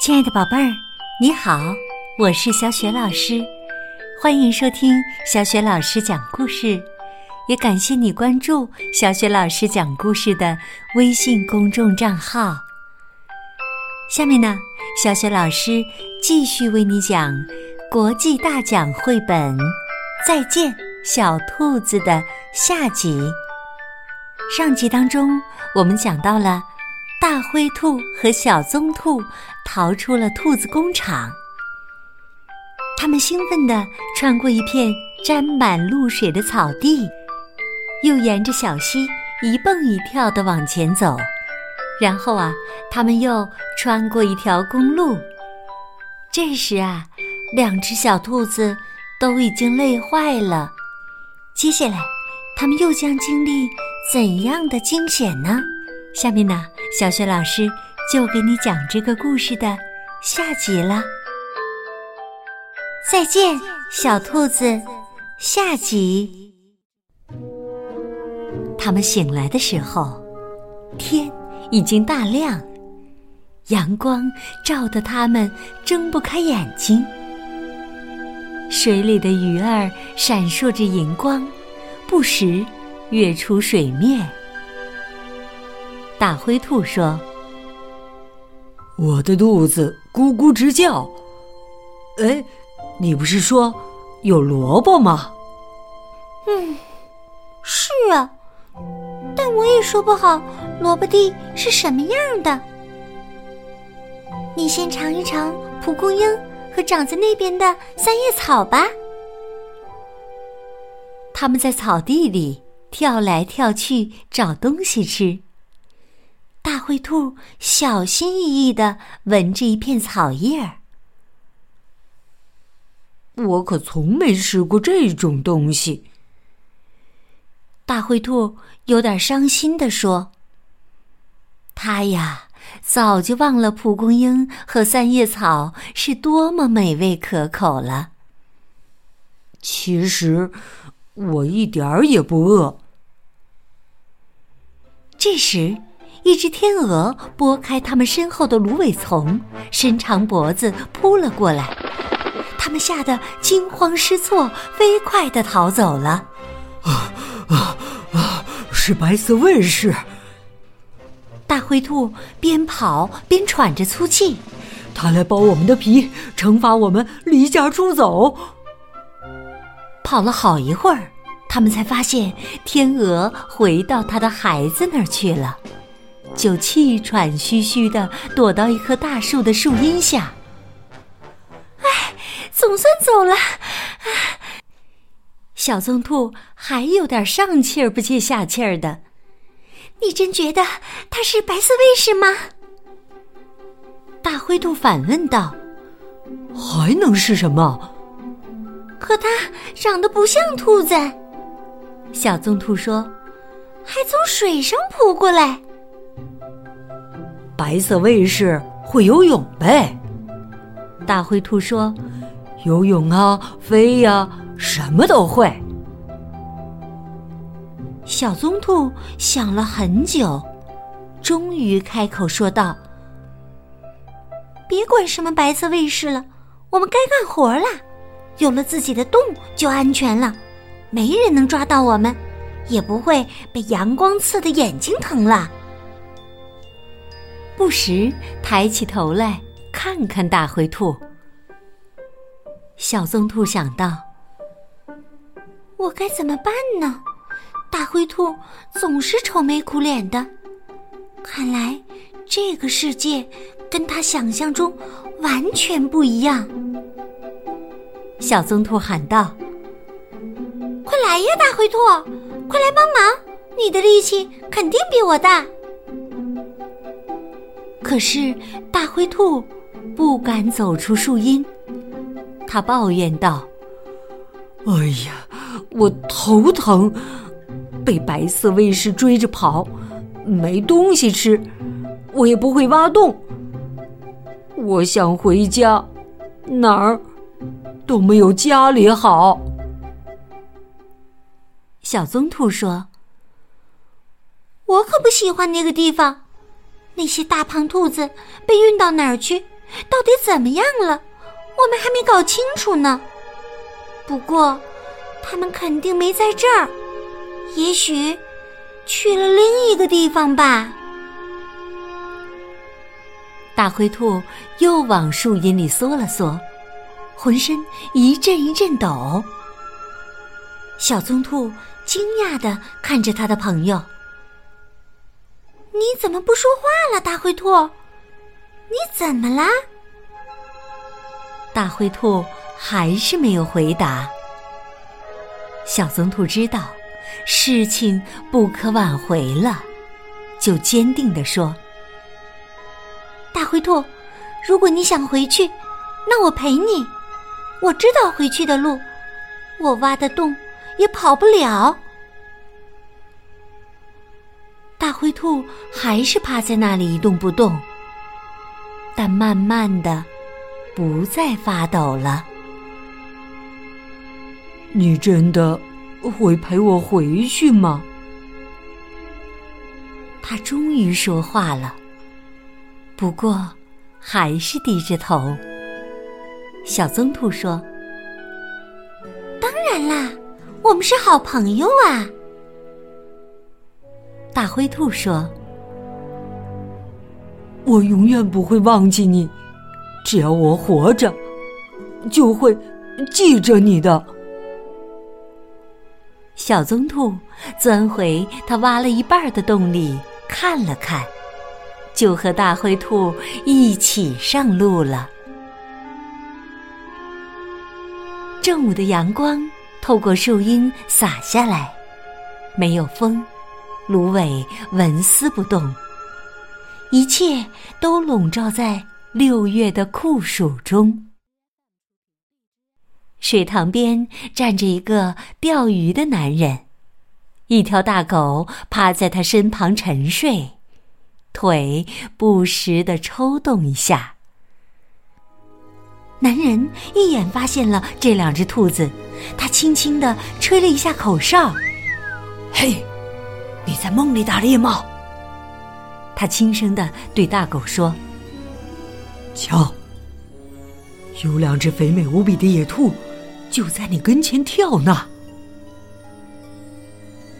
亲爱的宝贝儿，你好，我是小雪老师，欢迎收听小雪老师讲故事，也感谢你关注小雪老师讲故事的微信公众账号。下面呢，小雪老师继续为你讲国际大奖绘本《再见小兔子》的下集。上集当中，我们讲到了。大灰兔和小棕兔逃出了兔子工厂，他们兴奋地穿过一片沾满露水的草地，又沿着小溪一蹦一跳地往前走。然后啊，他们又穿过一条公路。这时啊，两只小兔子都已经累坏了。接下来，他们又将经历怎样的惊险呢？下面呢？小雪老师就给你讲这个故事的下集了。再见，小兔子。下集，他们醒来的时候，天已经大亮，阳光照得他们睁不开眼睛。水里的鱼儿闪烁着银光，不时跃出水面。大灰兔说：“我的肚子咕咕直叫。哎，你不是说有萝卜吗？”“嗯，是啊，但我也说不好萝卜地是什么样的。你先尝一尝蒲公英和长在那边的三叶草吧。”他们在草地里跳来跳去找东西吃。大灰兔小心翼翼的闻着一片草叶儿，我可从没吃过这种东西。大灰兔有点伤心的说：“他呀，早就忘了蒲公英和三叶草是多么美味可口了。其实，我一点儿也不饿。”这时。一只天鹅拨开它们身后的芦苇丛，伸长脖子扑了过来。它们吓得惊慌失措，飞快地逃走了。啊啊啊！是白色卫士！大灰兔边跑边喘着粗气。他来剥我们的皮，惩罚我们离家出走。跑了好一会儿，他们才发现天鹅回到他的孩子那儿去了。就气喘吁吁的躲到一棵大树的树荫下。哎，总算走了。小棕兔还有点上气儿不接下气儿的。你真觉得它是白色卫士吗？大灰兔反问道。还能是什么？可它长得不像兔子。小棕兔说。还从水上扑过来。白色卫士会游泳呗？大灰兔说：“游泳啊，飞呀，什么都会。”小棕兔想了很久，终于开口说道：“别管什么白色卫士了，我们该干活了。有了自己的洞，就安全了，没人能抓到我们，也不会被阳光刺的眼睛疼了。”不时抬起头来看看大灰兔，小棕兔想到：“我该怎么办呢？大灰兔总是愁眉苦脸的，看来这个世界跟他想象中完全不一样。”小棕兔喊道：“快来呀，大灰兔，快来帮忙！你的力气肯定比我大。”可是大灰兔不敢走出树荫，他抱怨道：“哎呀，我头疼，被白色卫士追着跑，没东西吃，我也不会挖洞。我想回家，哪儿都没有家里好。”小棕兔说：“我可不喜欢那个地方。”那些大胖兔子被运到哪儿去，到底怎么样了？我们还没搞清楚呢。不过，他们肯定没在这儿，也许去了另一个地方吧。大灰兔又往树荫里缩了缩，浑身一阵一阵抖。小棕兔惊讶的看着他的朋友：“你怎么不说话了，大灰兔？你怎么啦？”大灰兔还是没有回答。小棕兔知道事情不可挽回了，就坚定地说。大灰兔，如果你想回去，那我陪你。我知道回去的路，我挖的洞也跑不了。大灰兔还是趴在那里一动不动，但慢慢的不再发抖了。你真的会陪我回去吗？他终于说话了。不过，还是低着头。小棕兔说：“当然啦，我们是好朋友啊。”大灰兔说：“我永远不会忘记你，只要我活着，就会记着你的。”小棕兔钻回它挖了一半的洞里看了看。就和大灰兔一起上路了。正午的阳光透过树荫洒下来，没有风，芦苇纹丝不动，一切都笼罩在六月的酷暑中。水塘边站着一个钓鱼的男人，一条大狗趴在他身旁沉睡。腿不时的抽动一下。男人一眼发现了这两只兔子，他轻轻的吹了一下口哨：“嘿，你在梦里打猎吗？”他轻声的对大狗说：“瞧，有两只肥美无比的野兔，就在你跟前跳呢。”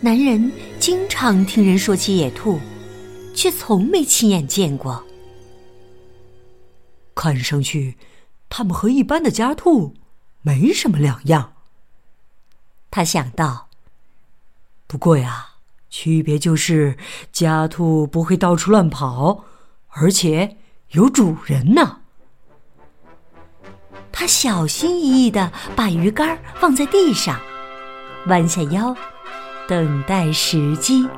男人经常听人说起野兔。却从没亲眼见过。看上去，它们和一般的家兔没什么两样。他想到。不过呀，区别就是家兔不会到处乱跑，而且有主人呢。他小心翼翼的把鱼竿放在地上，弯下腰，等待时机。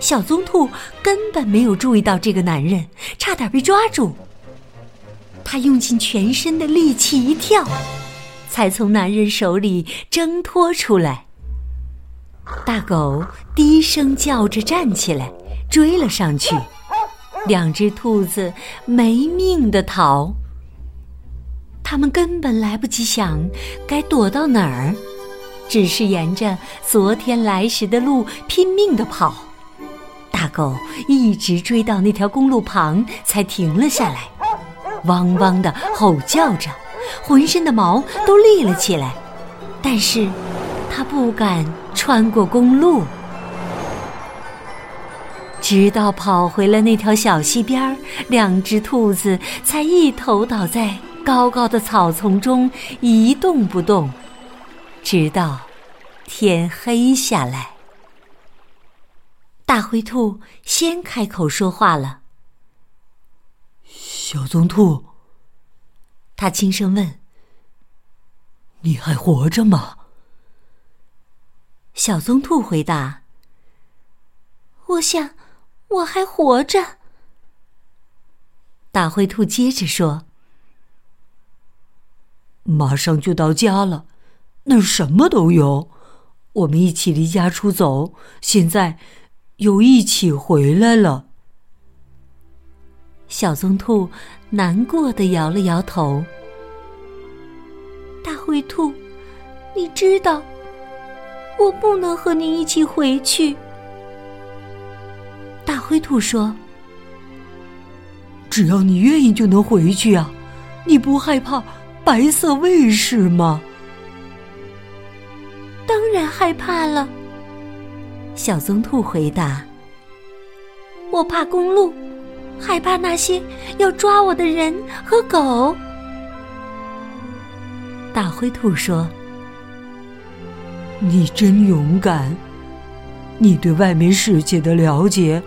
小棕兔根本没有注意到这个男人，差点被抓住。他用尽全身的力气一跳，才从男人手里挣脱出来。大狗低声叫着站起来，追了上去。两只兔子没命的逃。他们根本来不及想该躲到哪儿，只是沿着昨天来时的路拼命的跑。大狗一直追到那条公路旁，才停了下来，汪汪的吼叫着，浑身的毛都立了起来。但是，它不敢穿过公路，直到跑回了那条小溪边两只兔子才一头倒在高高的草丛中一动不动，直到天黑下来。大灰兔先开口说话了：“小棕兔。”他轻声问：“你还活着吗？”小棕兔回答：“我想我还活着。”大灰兔接着说：“马上就到家了，那儿什么都有。我们一起离家出走，现在。”又一起回来了。小棕兔难过的摇了摇头。大灰兔，你知道，我不能和你一起回去。大灰兔说：“只要你愿意就能回去啊！你不害怕白色卫士吗？当然害怕了。小棕兔回答：“我怕公路，害怕那些要抓我的人和狗。”大灰兔说：“你真勇敢，你对外面世界的了解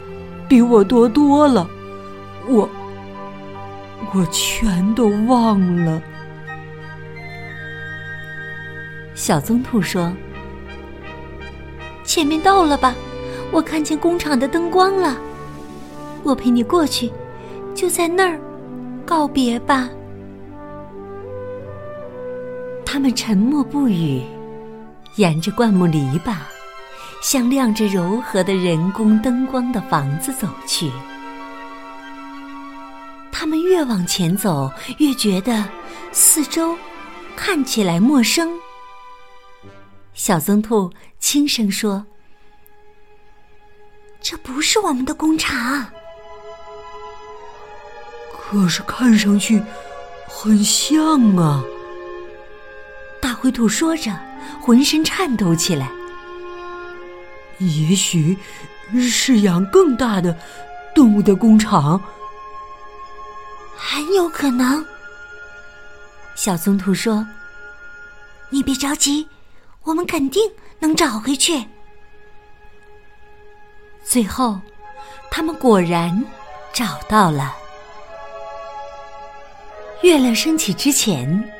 比我多多了。我，我全都忘了。”小棕兔说：“前面到了吧？我看见工厂的灯光了。我陪你过去，就在那儿，告别吧。”他们沉默不语，沿着灌木篱笆，向亮着柔和的人工灯光的房子走去。他们越往前走，越觉得四周看起来陌生。小棕兔轻声说：“这不是我们的工厂，可是看上去很像啊。”大灰兔说着，浑身颤抖起来。也许是养更大的动物的工厂，很有可能。小棕兔说：“你别着急，我们肯定能找回去。”最后，他们果然找到了。月亮升起之前。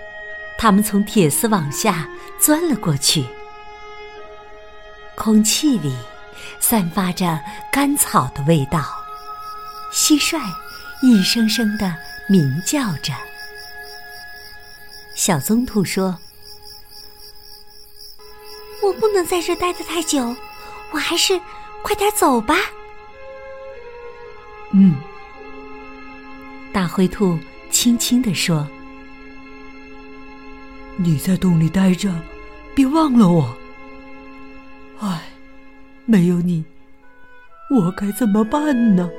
他们从铁丝网下钻了过去，空气里散发着干草的味道，蟋蟀一声声的鸣叫着。小棕兔说：“我不能在这待得太久，我还是快点走吧。”嗯，大灰兔轻轻地说。你在洞里待着，别忘了我。唉，没有你，我该怎么办呢？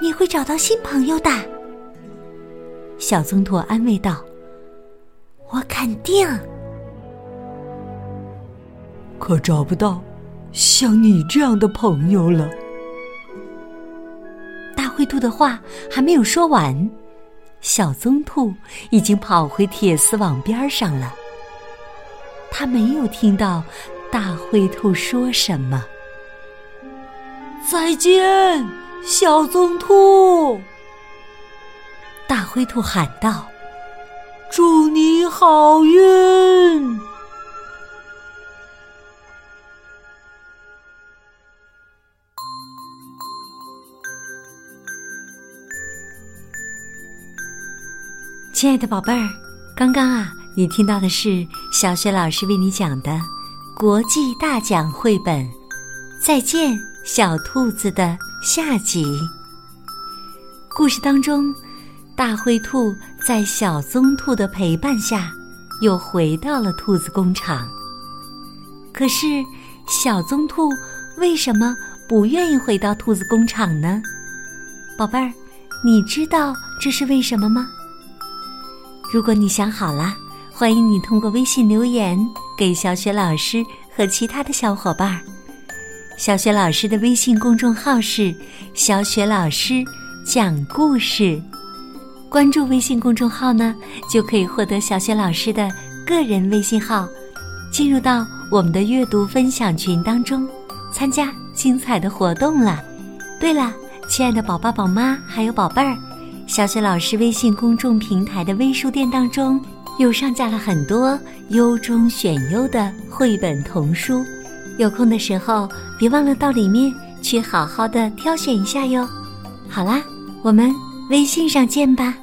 你会找到新朋友的，小棕兔安慰道：“我肯定。”可找不到像你这样的朋友了。大灰兔的话还没有说完。小棕兔已经跑回铁丝网边上了。它没有听到大灰兔说什么。再见，小棕兔！大灰兔喊道：“祝你好运！”亲爱的宝贝儿，刚刚啊，你听到的是小雪老师为你讲的国际大奖绘本《再见小兔子》的下集。故事当中，大灰兔在小棕兔的陪伴下，又回到了兔子工厂。可是，小棕兔为什么不愿意回到兔子工厂呢？宝贝儿，你知道这是为什么吗？如果你想好了，欢迎你通过微信留言给小雪老师和其他的小伙伴。小雪老师的微信公众号是“小雪老师讲故事”，关注微信公众号呢，就可以获得小雪老师的个人微信号，进入到我们的阅读分享群当中，参加精彩的活动了。对了，亲爱的宝爸、宝妈还有宝贝儿。小雪老师微信公众平台的微书店当中，又上架了很多优中选优的绘本童书，有空的时候别忘了到里面去好好的挑选一下哟。好啦，我们微信上见吧。